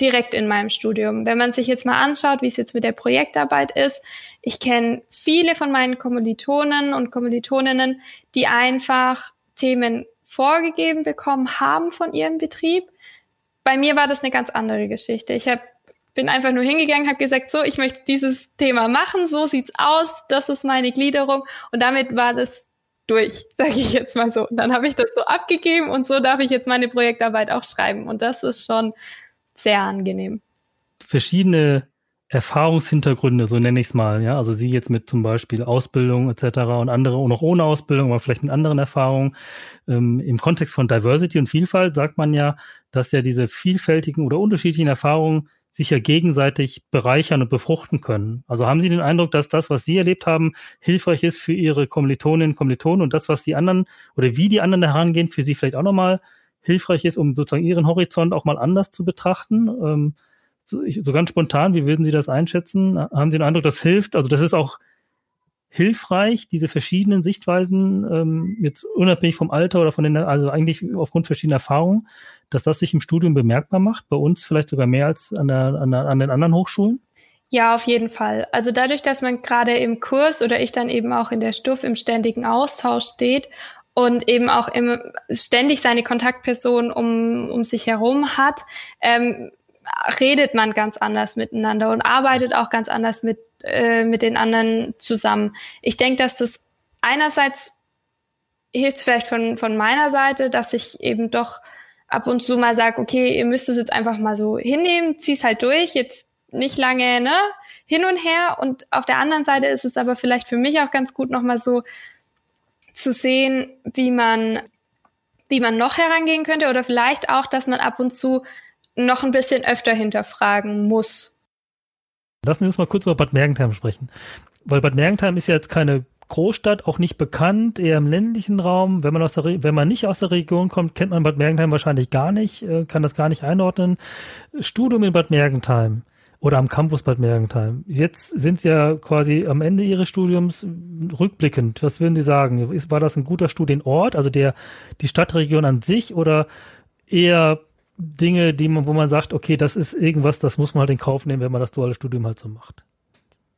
direkt in meinem Studium. Wenn man sich jetzt mal anschaut, wie es jetzt mit der Projektarbeit ist, ich kenne viele von meinen Kommilitonen und Kommilitoninnen, die einfach Themen vorgegeben bekommen haben von ihrem Betrieb. Bei mir war das eine ganz andere Geschichte. Ich hab, bin einfach nur hingegangen, habe gesagt, so, ich möchte dieses Thema machen, so sieht's aus, das ist meine Gliederung und damit war das durch, sage ich jetzt mal so. Und dann habe ich das so abgegeben und so darf ich jetzt meine Projektarbeit auch schreiben und das ist schon sehr angenehm. Verschiedene Erfahrungshintergründe, so nenne ich es mal, ja. Also Sie jetzt mit zum Beispiel Ausbildung etc. und andere auch noch ohne Ausbildung, aber vielleicht mit anderen Erfahrungen. Ähm, Im Kontext von Diversity und Vielfalt sagt man ja, dass ja diese vielfältigen oder unterschiedlichen Erfahrungen sich ja gegenseitig bereichern und befruchten können. Also haben Sie den Eindruck, dass das, was Sie erlebt haben, hilfreich ist für Ihre Kommilitoninnen und Kommilitonen und das, was die anderen oder wie die anderen herangehen, für Sie vielleicht auch nochmal hilfreich ist, um sozusagen Ihren Horizont auch mal anders zu betrachten? Ähm, so, ich, so ganz spontan, wie würden Sie das einschätzen? Haben Sie den Eindruck, das hilft? Also das ist auch hilfreich, diese verschiedenen Sichtweisen, ähm, jetzt unabhängig vom Alter oder von den, also eigentlich aufgrund verschiedener Erfahrungen, dass das sich im Studium bemerkbar macht, bei uns vielleicht sogar mehr als an, der, an, der, an den anderen Hochschulen? Ja, auf jeden Fall. Also dadurch, dass man gerade im Kurs oder ich dann eben auch in der Stuff im ständigen Austausch steht und eben auch im, ständig seine Kontaktperson um, um sich herum hat, ähm, redet man ganz anders miteinander und arbeitet auch ganz anders mit, äh, mit den anderen zusammen. Ich denke, dass das einerseits hilft vielleicht von, von meiner Seite, dass ich eben doch ab und zu mal sage, okay, ihr müsst es jetzt einfach mal so hinnehmen, zieh's halt durch, jetzt nicht lange, ne, hin und her. Und auf der anderen Seite ist es aber vielleicht für mich auch ganz gut, nochmal so zu sehen, wie man, wie man noch herangehen könnte oder vielleicht auch, dass man ab und zu noch ein bisschen öfter hinterfragen muss. Lassen Sie uns mal kurz über Bad Mergentheim sprechen. Weil Bad Mergentheim ist ja jetzt keine Großstadt, auch nicht bekannt, eher im ländlichen Raum. Wenn man, aus der wenn man nicht aus der Region kommt, kennt man Bad Mergentheim wahrscheinlich gar nicht, äh, kann das gar nicht einordnen. Studium in Bad Mergentheim oder am Campus Bad Mergentheim. Jetzt sind Sie ja quasi am Ende Ihres Studiums rückblickend. Was würden Sie sagen? War das ein guter Studienort, also der, die Stadtregion an sich oder eher Dinge, die man, wo man sagt, okay, das ist irgendwas, das muss man halt in Kauf nehmen, wenn man das duale Studium halt so macht?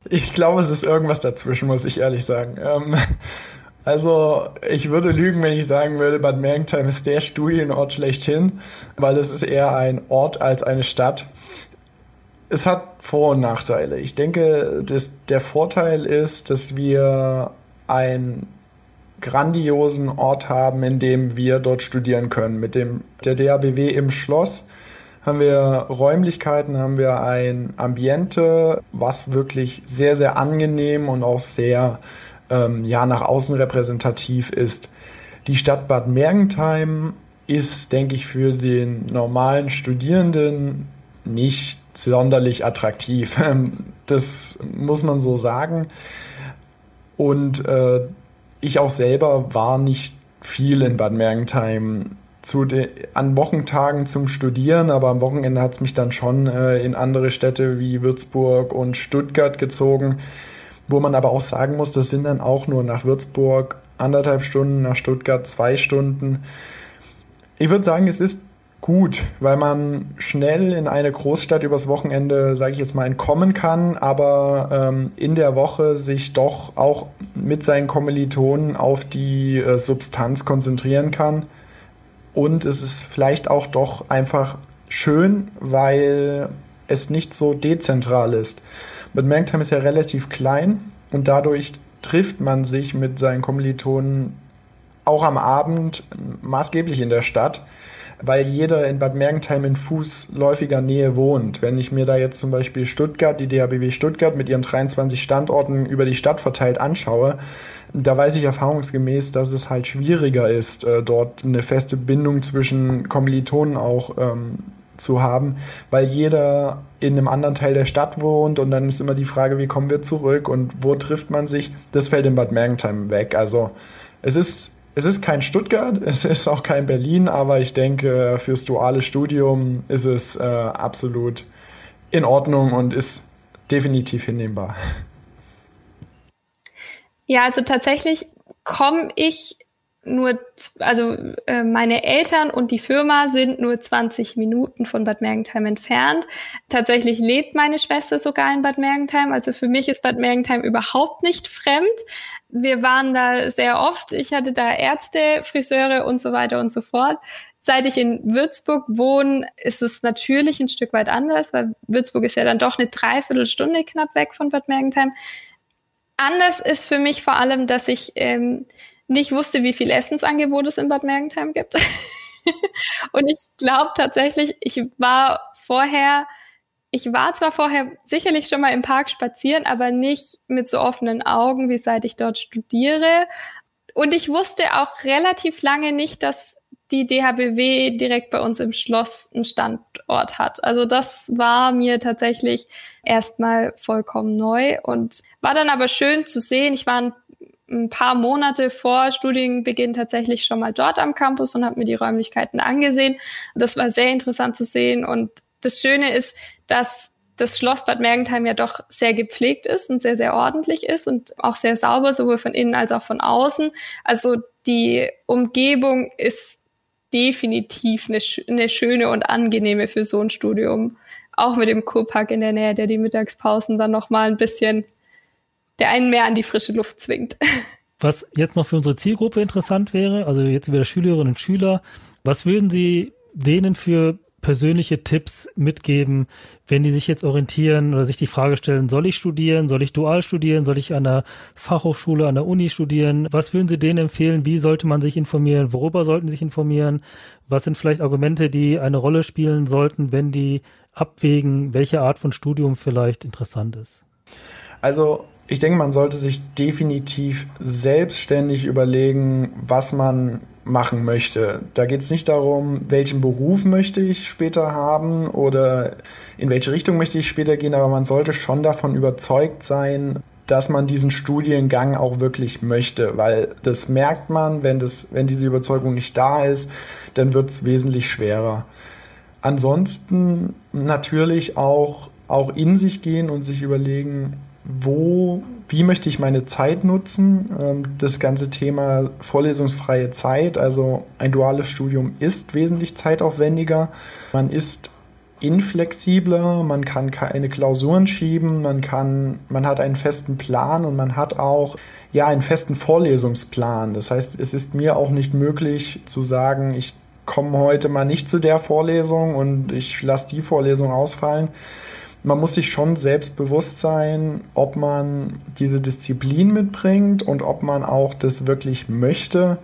Ich glaube, es ist irgendwas dazwischen, muss ich ehrlich sagen. Ähm, also, ich würde lügen, wenn ich sagen würde, Bad Mergentheim ist der Studienort schlechthin, weil es ist eher ein Ort als eine Stadt es hat Vor- und Nachteile. Ich denke, dass der Vorteil ist, dass wir einen grandiosen Ort haben, in dem wir dort studieren können. Mit dem der DABW im Schloss haben wir Räumlichkeiten, haben wir ein Ambiente, was wirklich sehr, sehr angenehm und auch sehr ähm, ja, nach außen repräsentativ ist. Die Stadt Bad Mergentheim ist, denke ich, für den normalen Studierenden nicht sonderlich attraktiv. Das muss man so sagen. Und äh, ich auch selber war nicht viel in Bad Mergentheim zu de, an Wochentagen zum Studieren, aber am Wochenende hat es mich dann schon äh, in andere Städte wie Würzburg und Stuttgart gezogen, wo man aber auch sagen muss, das sind dann auch nur nach Würzburg anderthalb Stunden, nach Stuttgart zwei Stunden. Ich würde sagen, es ist gut, weil man schnell in eine Großstadt übers Wochenende, sage ich jetzt mal, entkommen kann, aber ähm, in der Woche sich doch auch mit seinen Kommilitonen auf die äh, Substanz konzentrieren kann. Und es ist vielleicht auch doch einfach schön, weil es nicht so dezentral ist. Bad Mergentheim ist ja relativ klein und dadurch trifft man sich mit seinen Kommilitonen auch am Abend maßgeblich in der Stadt weil jeder in Bad Mergentheim in fußläufiger Nähe wohnt. Wenn ich mir da jetzt zum Beispiel Stuttgart, die DHBW Stuttgart mit ihren 23 Standorten über die Stadt verteilt anschaue, da weiß ich erfahrungsgemäß, dass es halt schwieriger ist, äh, dort eine feste Bindung zwischen Kommilitonen auch ähm, zu haben, weil jeder in einem anderen Teil der Stadt wohnt und dann ist immer die Frage, wie kommen wir zurück und wo trifft man sich? Das fällt in Bad Mergentheim weg. Also es ist es ist kein Stuttgart, es ist auch kein Berlin, aber ich denke, fürs duale Studium ist es äh, absolut in Ordnung und ist definitiv hinnehmbar. Ja, also tatsächlich komme ich nur, also äh, meine Eltern und die Firma sind nur 20 Minuten von Bad Mergentheim entfernt. Tatsächlich lebt meine Schwester sogar in Bad Mergentheim. Also für mich ist Bad Mergentheim überhaupt nicht fremd wir waren da sehr oft. Ich hatte da Ärzte, Friseure und so weiter und so fort. Seit ich in Würzburg wohne, ist es natürlich ein Stück weit anders, weil Würzburg ist ja dann doch eine Dreiviertelstunde knapp weg von Bad Mergentheim. Anders ist für mich vor allem, dass ich ähm, nicht wusste, wie viel Essensangebote es in Bad Mergentheim gibt. und ich glaube tatsächlich, ich war vorher ich war zwar vorher sicherlich schon mal im Park spazieren, aber nicht mit so offenen Augen, wie seit ich dort studiere. Und ich wusste auch relativ lange nicht, dass die DHBW direkt bei uns im Schloss einen Standort hat. Also das war mir tatsächlich erstmal vollkommen neu und war dann aber schön zu sehen. Ich war ein paar Monate vor Studienbeginn tatsächlich schon mal dort am Campus und habe mir die Räumlichkeiten angesehen. Das war sehr interessant zu sehen und das Schöne ist, dass das Schloss Bad Mergentheim ja doch sehr gepflegt ist und sehr, sehr ordentlich ist und auch sehr sauber, sowohl von innen als auch von außen. Also die Umgebung ist definitiv eine, eine schöne und angenehme für so ein Studium. Auch mit dem Kurpark in der Nähe, der die Mittagspausen dann nochmal ein bisschen, der einen mehr an die frische Luft zwingt. Was jetzt noch für unsere Zielgruppe interessant wäre, also jetzt wieder Schülerinnen und Schüler, was würden Sie denen für persönliche Tipps mitgeben, wenn die sich jetzt orientieren oder sich die Frage stellen, soll ich studieren, soll ich dual studieren, soll ich an der Fachhochschule, an der Uni studieren? Was würden Sie denen empfehlen? Wie sollte man sich informieren? Worüber sollten Sie sich informieren? Was sind vielleicht Argumente, die eine Rolle spielen sollten, wenn die abwägen, welche Art von Studium vielleicht interessant ist? Also ich denke, man sollte sich definitiv selbstständig überlegen, was man machen möchte. Da geht es nicht darum, welchen Beruf möchte ich später haben oder in welche Richtung möchte ich später gehen, aber man sollte schon davon überzeugt sein, dass man diesen Studiengang auch wirklich möchte, weil das merkt man, wenn, das, wenn diese Überzeugung nicht da ist, dann wird es wesentlich schwerer. Ansonsten natürlich auch, auch in sich gehen und sich überlegen, wo, wie möchte ich meine Zeit nutzen? Ähm, das ganze Thema vorlesungsfreie Zeit, also ein duales Studium ist wesentlich zeitaufwendiger. Man ist inflexibler, man kann keine Klausuren schieben, man kann, man hat einen festen Plan und man hat auch ja einen festen Vorlesungsplan. Das heißt, es ist mir auch nicht möglich zu sagen, ich komme heute mal nicht zu der Vorlesung und ich lasse die Vorlesung ausfallen man muss sich schon selbstbewusst sein, ob man diese Disziplin mitbringt und ob man auch das wirklich möchte,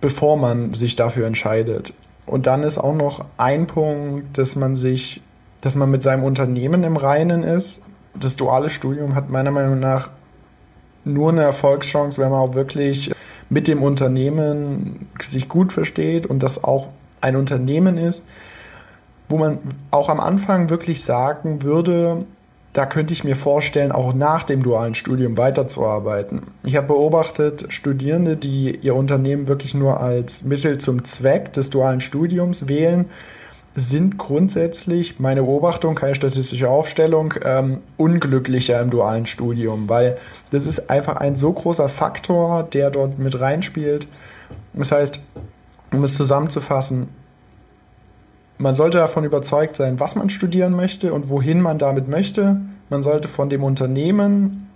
bevor man sich dafür entscheidet. Und dann ist auch noch ein Punkt, dass man sich, dass man mit seinem Unternehmen im Reinen ist. Das duale Studium hat meiner Meinung nach nur eine Erfolgschance, wenn man auch wirklich mit dem Unternehmen sich gut versteht und das auch ein Unternehmen ist, wo man auch am Anfang wirklich sagen würde, da könnte ich mir vorstellen, auch nach dem dualen Studium weiterzuarbeiten. Ich habe beobachtet, Studierende, die ihr Unternehmen wirklich nur als Mittel zum Zweck des dualen Studiums wählen, sind grundsätzlich, meine Beobachtung, keine statistische Aufstellung, ähm, unglücklicher im dualen Studium, weil das ist einfach ein so großer Faktor, der dort mit reinspielt. Das heißt, um es zusammenzufassen, man sollte davon überzeugt sein, was man studieren möchte und wohin man damit möchte. Man sollte von dem Unternehmen,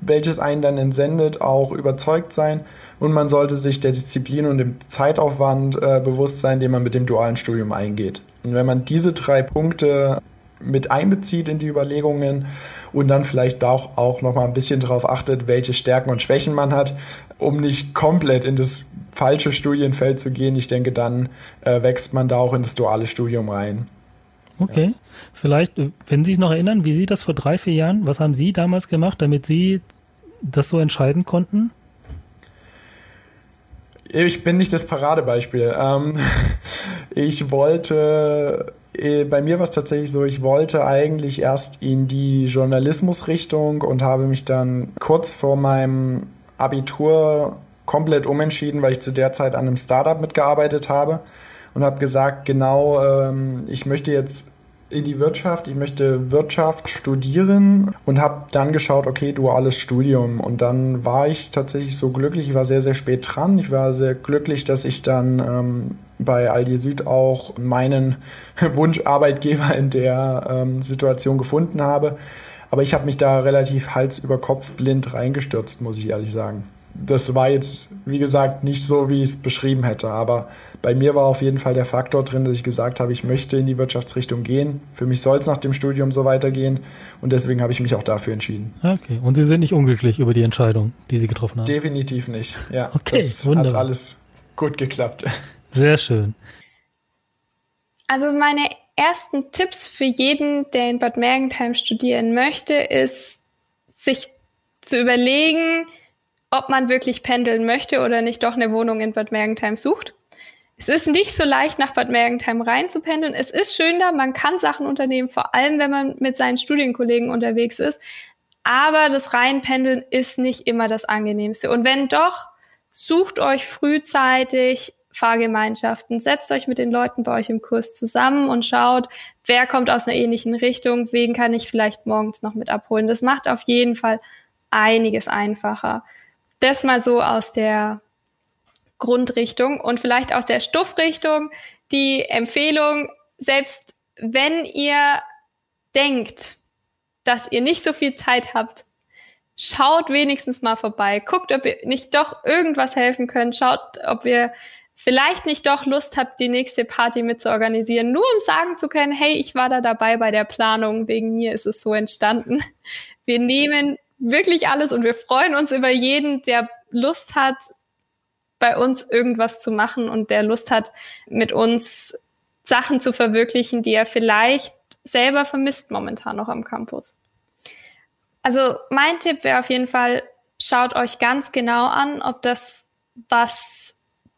welches einen dann entsendet, auch überzeugt sein. Und man sollte sich der Disziplin und dem Zeitaufwand äh, bewusst sein, den man mit dem dualen Studium eingeht. Und wenn man diese drei Punkte mit einbezieht in die Überlegungen und dann vielleicht auch, auch noch mal ein bisschen darauf achtet, welche Stärken und Schwächen man hat, um nicht komplett in das falsche Studienfeld zu gehen. Ich denke, dann äh, wächst man da auch in das duale Studium rein. Okay, ja. vielleicht, wenn Sie sich noch erinnern, wie sieht das vor drei, vier Jahren? Was haben Sie damals gemacht, damit Sie das so entscheiden konnten? Ich bin nicht das Paradebeispiel. Ähm, Ich wollte, bei mir war es tatsächlich so, ich wollte eigentlich erst in die Journalismusrichtung und habe mich dann kurz vor meinem Abitur komplett umentschieden, weil ich zu der Zeit an einem Startup mitgearbeitet habe und habe gesagt, genau, ähm, ich möchte jetzt in die Wirtschaft, ich möchte Wirtschaft studieren und habe dann geschaut, okay, duales Studium. Und dann war ich tatsächlich so glücklich, ich war sehr, sehr spät dran. Ich war sehr glücklich, dass ich dann ähm, bei Aldi Süd auch meinen Wunscharbeitgeber in der ähm, Situation gefunden habe. Aber ich habe mich da relativ Hals über Kopf blind reingestürzt, muss ich ehrlich sagen das war jetzt, wie gesagt, nicht so, wie ich es beschrieben hätte. Aber bei mir war auf jeden Fall der Faktor drin, dass ich gesagt habe, ich möchte in die Wirtschaftsrichtung gehen. Für mich soll es nach dem Studium so weitergehen. Und deswegen habe ich mich auch dafür entschieden. Okay. Und Sie sind nicht unglücklich über die Entscheidung, die Sie getroffen haben? Definitiv nicht. Ja. Okay, das wunderbar. hat alles gut geklappt. Sehr schön. Also meine ersten Tipps für jeden, der in Bad Mergentheim studieren möchte, ist, sich zu überlegen, ob man wirklich pendeln möchte oder nicht doch eine Wohnung in Bad Mergentheim sucht. Es ist nicht so leicht, nach Bad Mergentheim reinzupendeln. Es ist schön da, man kann Sachen unternehmen, vor allem wenn man mit seinen Studienkollegen unterwegs ist. Aber das Reinpendeln ist nicht immer das angenehmste. Und wenn doch, sucht euch frühzeitig Fahrgemeinschaften, setzt euch mit den Leuten bei euch im Kurs zusammen und schaut, wer kommt aus einer ähnlichen Richtung, wen kann ich vielleicht morgens noch mit abholen. Das macht auf jeden Fall einiges einfacher das mal so aus der Grundrichtung und vielleicht aus der Stoffrichtung die Empfehlung, selbst wenn ihr denkt, dass ihr nicht so viel Zeit habt, schaut wenigstens mal vorbei. Guckt, ob ihr nicht doch irgendwas helfen könnt. Schaut, ob ihr vielleicht nicht doch Lust habt, die nächste Party mit zu organisieren, nur um sagen zu können, hey, ich war da dabei bei der Planung, wegen mir ist es so entstanden. Wir nehmen wirklich alles und wir freuen uns über jeden, der Lust hat, bei uns irgendwas zu machen und der Lust hat, mit uns Sachen zu verwirklichen, die er vielleicht selber vermisst momentan noch am Campus. Also mein Tipp wäre auf jeden Fall, schaut euch ganz genau an, ob das, was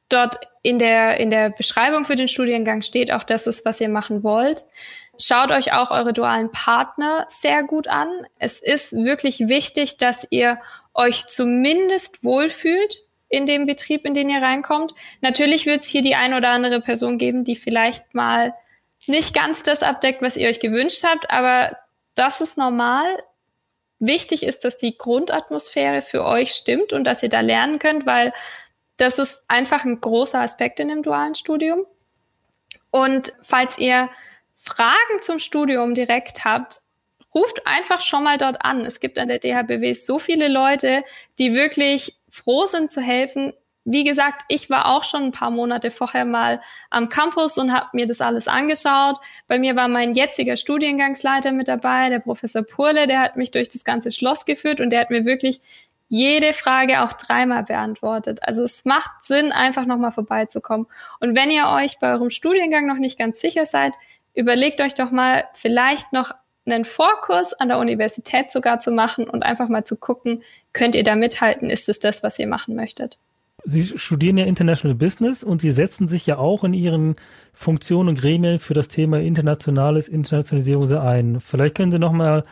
dort in der, in der Beschreibung für den Studiengang steht, auch das ist, was ihr machen wollt. Schaut euch auch eure dualen Partner sehr gut an. Es ist wirklich wichtig, dass ihr euch zumindest wohlfühlt in dem Betrieb, in den ihr reinkommt. Natürlich wird es hier die ein oder andere Person geben, die vielleicht mal nicht ganz das abdeckt, was ihr euch gewünscht habt, aber das ist normal. Wichtig ist, dass die Grundatmosphäre für euch stimmt und dass ihr da lernen könnt, weil das ist einfach ein großer Aspekt in dem dualen Studium. Und falls ihr Fragen zum Studium direkt habt, ruft einfach schon mal dort an. Es gibt an der DHBW so viele Leute, die wirklich froh sind zu helfen. Wie gesagt, ich war auch schon ein paar Monate vorher mal am Campus und habe mir das alles angeschaut. Bei mir war mein jetziger Studiengangsleiter mit dabei, der Professor Purle, der hat mich durch das ganze Schloss geführt und der hat mir wirklich jede Frage auch dreimal beantwortet. Also es macht Sinn, einfach nochmal vorbeizukommen. Und wenn ihr euch bei eurem Studiengang noch nicht ganz sicher seid, überlegt euch doch mal, vielleicht noch einen Vorkurs an der Universität sogar zu machen und einfach mal zu gucken, könnt ihr da mithalten? Ist es das, was ihr machen möchtet? Sie studieren ja International Business und Sie setzen sich ja auch in Ihren Funktionen und Gremien für das Thema internationales Internationalisierung ein. Vielleicht können Sie noch mal äh,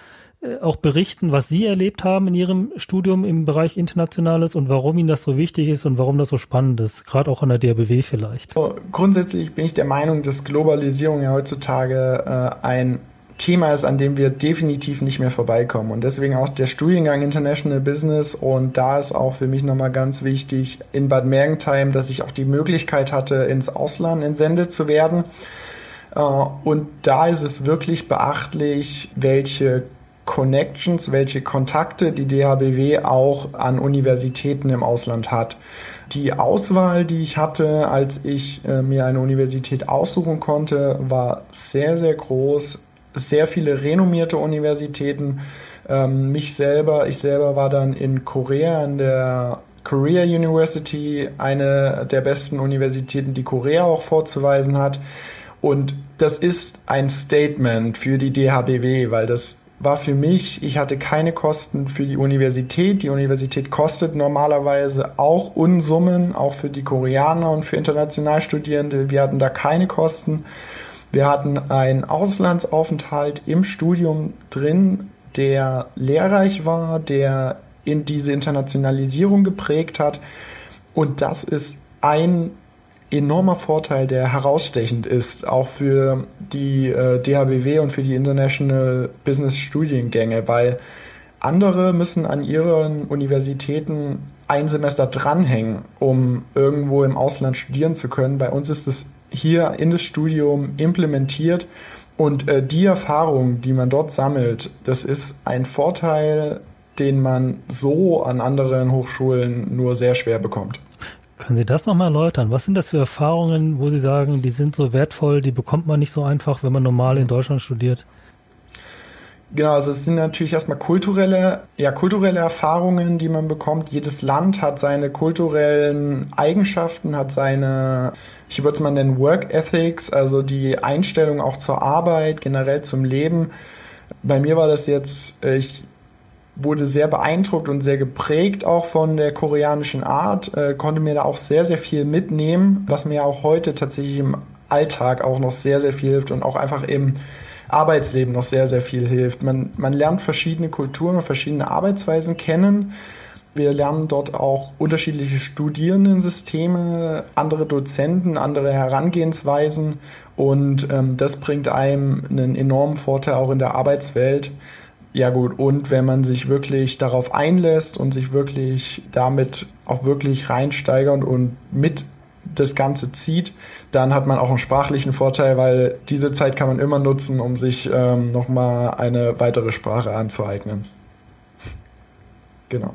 auch berichten, was Sie erlebt haben in Ihrem Studium im Bereich Internationales und warum Ihnen das so wichtig ist und warum das so spannend ist, gerade auch an der DRBW vielleicht. Grundsätzlich bin ich der Meinung, dass Globalisierung ja heutzutage äh, ein Thema ist, an dem wir definitiv nicht mehr vorbeikommen. Und deswegen auch der Studiengang International Business. Und da ist auch für mich nochmal ganz wichtig in Bad Mergentheim, dass ich auch die Möglichkeit hatte, ins Ausland entsendet zu werden. Äh, und da ist es wirklich beachtlich, welche Connections, welche Kontakte die DHBW auch an Universitäten im Ausland hat. Die Auswahl, die ich hatte, als ich äh, mir eine Universität aussuchen konnte, war sehr, sehr groß. Sehr viele renommierte Universitäten. Ähm, mich selber, ich selber war dann in Korea an der Korea University, eine der besten Universitäten, die Korea auch vorzuweisen hat. Und das ist ein Statement für die DHBW, weil das war für mich, ich hatte keine Kosten für die Universität. Die Universität kostet normalerweise auch Unsummen, auch für die Koreaner und für Internationalstudierende. Wir hatten da keine Kosten. Wir hatten einen Auslandsaufenthalt im Studium drin, der lehrreich war, der in diese Internationalisierung geprägt hat. Und das ist ein enormer Vorteil, der herausstechend ist, auch für die äh, DHBW und für die International Business Studiengänge, weil andere müssen an ihren Universitäten ein Semester dranhängen, um irgendwo im Ausland studieren zu können. Bei uns ist es hier in das Studium implementiert und äh, die Erfahrung, die man dort sammelt, das ist ein Vorteil, den man so an anderen Hochschulen nur sehr schwer bekommt. Können Sie das nochmal erläutern? Was sind das für Erfahrungen, wo Sie sagen, die sind so wertvoll, die bekommt man nicht so einfach, wenn man normal in Deutschland studiert? Genau, also es sind natürlich erstmal kulturelle, ja, kulturelle Erfahrungen, die man bekommt. Jedes Land hat seine kulturellen Eigenschaften, hat seine, ich würde es mal nennen, Work Ethics, also die Einstellung auch zur Arbeit, generell zum Leben. Bei mir war das jetzt, ich wurde sehr beeindruckt und sehr geprägt auch von der koreanischen Art, äh, konnte mir da auch sehr, sehr viel mitnehmen, was mir auch heute tatsächlich im Alltag auch noch sehr, sehr viel hilft und auch einfach im Arbeitsleben noch sehr, sehr viel hilft. Man, man lernt verschiedene Kulturen und verschiedene Arbeitsweisen kennen. Wir lernen dort auch unterschiedliche Studierendensysteme, andere Dozenten, andere Herangehensweisen und ähm, das bringt einem einen enormen Vorteil auch in der Arbeitswelt. Ja gut, und wenn man sich wirklich darauf einlässt und sich wirklich damit auch wirklich reinsteigert und mit das Ganze zieht, dann hat man auch einen sprachlichen Vorteil, weil diese Zeit kann man immer nutzen, um sich ähm, nochmal eine weitere Sprache anzueignen. genau.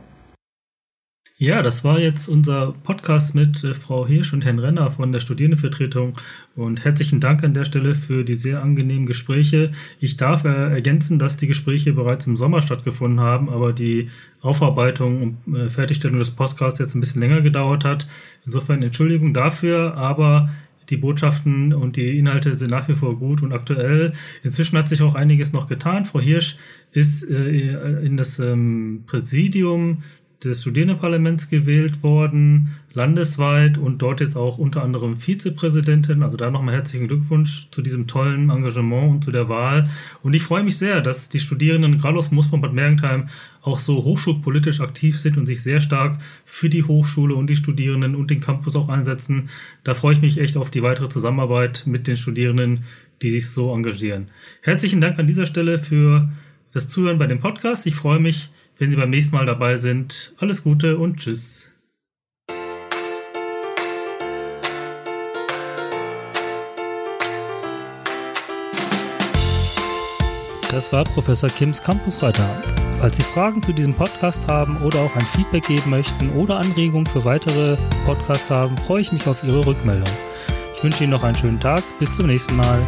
Ja, das war jetzt unser Podcast mit äh, Frau Hirsch und Herrn Renner von der Studierendenvertretung. Und herzlichen Dank an der Stelle für die sehr angenehmen Gespräche. Ich darf äh, ergänzen, dass die Gespräche bereits im Sommer stattgefunden haben, aber die Aufarbeitung und äh, Fertigstellung des Podcasts jetzt ein bisschen länger gedauert hat. Insofern Entschuldigung dafür, aber die Botschaften und die Inhalte sind nach wie vor gut und aktuell. Inzwischen hat sich auch einiges noch getan. Frau Hirsch ist äh, in das ähm, Präsidium des Studierendenparlaments gewählt worden, landesweit und dort jetzt auch unter anderem Vizepräsidentin. Also da nochmal herzlichen Glückwunsch zu diesem tollen Engagement und zu der Wahl. Und ich freue mich sehr, dass die Studierenden gerade aus Moosbrunn Bad Mergentheim auch so hochschulpolitisch aktiv sind und sich sehr stark für die Hochschule und die Studierenden und den Campus auch einsetzen. Da freue ich mich echt auf die weitere Zusammenarbeit mit den Studierenden, die sich so engagieren. Herzlichen Dank an dieser Stelle für das Zuhören bei dem Podcast. Ich freue mich, wenn Sie beim nächsten Mal dabei sind. Alles Gute und Tschüss. Das war Professor Kims Campusreiter. Falls Sie Fragen zu diesem Podcast haben oder auch ein Feedback geben möchten oder Anregungen für weitere Podcasts haben, freue ich mich auf Ihre Rückmeldung. Ich wünsche Ihnen noch einen schönen Tag. Bis zum nächsten Mal.